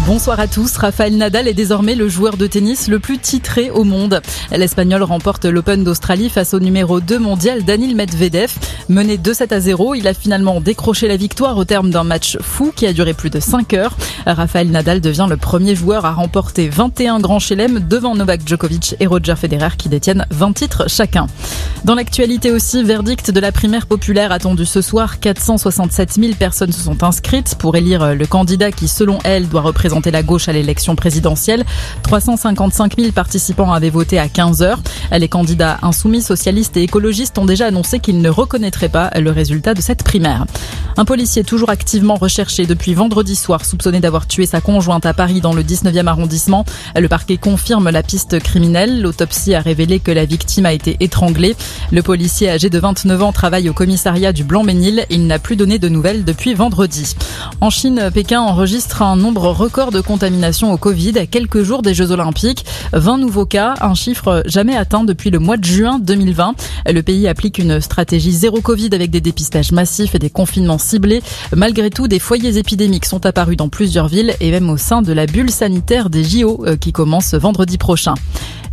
Bonsoir à tous. Rafael Nadal est désormais le joueur de tennis le plus titré au monde. L'Espagnol remporte l'Open d'Australie face au numéro 2 mondial Daniil Medvedev. Mené 2-7 à 0, il a finalement décroché la victoire au terme d'un match fou qui a duré plus de 5 heures. Rafael Nadal devient le premier joueur à remporter 21 grands chelem devant Novak Djokovic et Roger Federer qui détiennent 20 titres chacun. Dans l'actualité aussi, verdict de la primaire populaire attendu ce soir. 467 000 personnes se sont inscrites pour élire le candidat qui, selon elle, doit représenter présenter la gauche à l'élection présidentielle. 355 000 participants avaient voté à 15 heures. Les candidats insoumis, socialistes et écologistes ont déjà annoncé qu'ils ne reconnaîtraient pas le résultat de cette primaire. Un policier toujours activement recherché depuis vendredi soir, soupçonné d'avoir tué sa conjointe à Paris dans le 19e arrondissement. Le parquet confirme la piste criminelle. L'autopsie a révélé que la victime a été étranglée. Le policier âgé de 29 ans travaille au commissariat du Blanc-Ménil. Il n'a plus donné de nouvelles depuis vendredi. En Chine, Pékin enregistre un nombre record record de contamination au Covid à quelques jours des Jeux Olympiques. 20 nouveaux cas, un chiffre jamais atteint depuis le mois de juin 2020. Le pays applique une stratégie zéro Covid avec des dépistages massifs et des confinements ciblés. Malgré tout, des foyers épidémiques sont apparus dans plusieurs villes et même au sein de la bulle sanitaire des JO euh, qui commence vendredi prochain.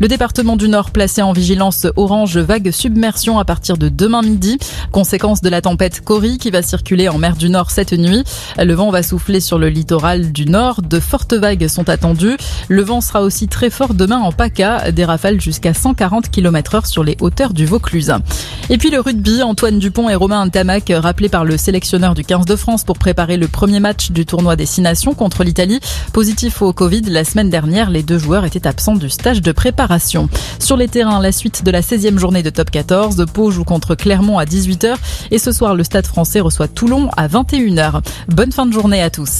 Le département du Nord placé en vigilance orange vague submersion à partir de demain midi, conséquence de la tempête Cory qui va circuler en mer du Nord cette nuit. Le vent va souffler sur le littoral du Nord, de fortes vagues sont attendues. Le vent sera aussi très fort demain en PACA, des rafales jusqu'à 140 km heure sur les hauteurs du Vaucluse. Et puis le rugby, Antoine Dupont et Romain Tamac, rappelés par le sélectionneur du 15 de France pour préparer le premier match du tournoi des Six Nations contre l'Italie. Positif au Covid, la semaine dernière, les deux joueurs étaient absents du stage de préparation sur les terrains, la suite de la 16e journée de Top 14. Pau joue contre Clermont à 18h et ce soir, le Stade français reçoit Toulon à 21h. Bonne fin de journée à tous.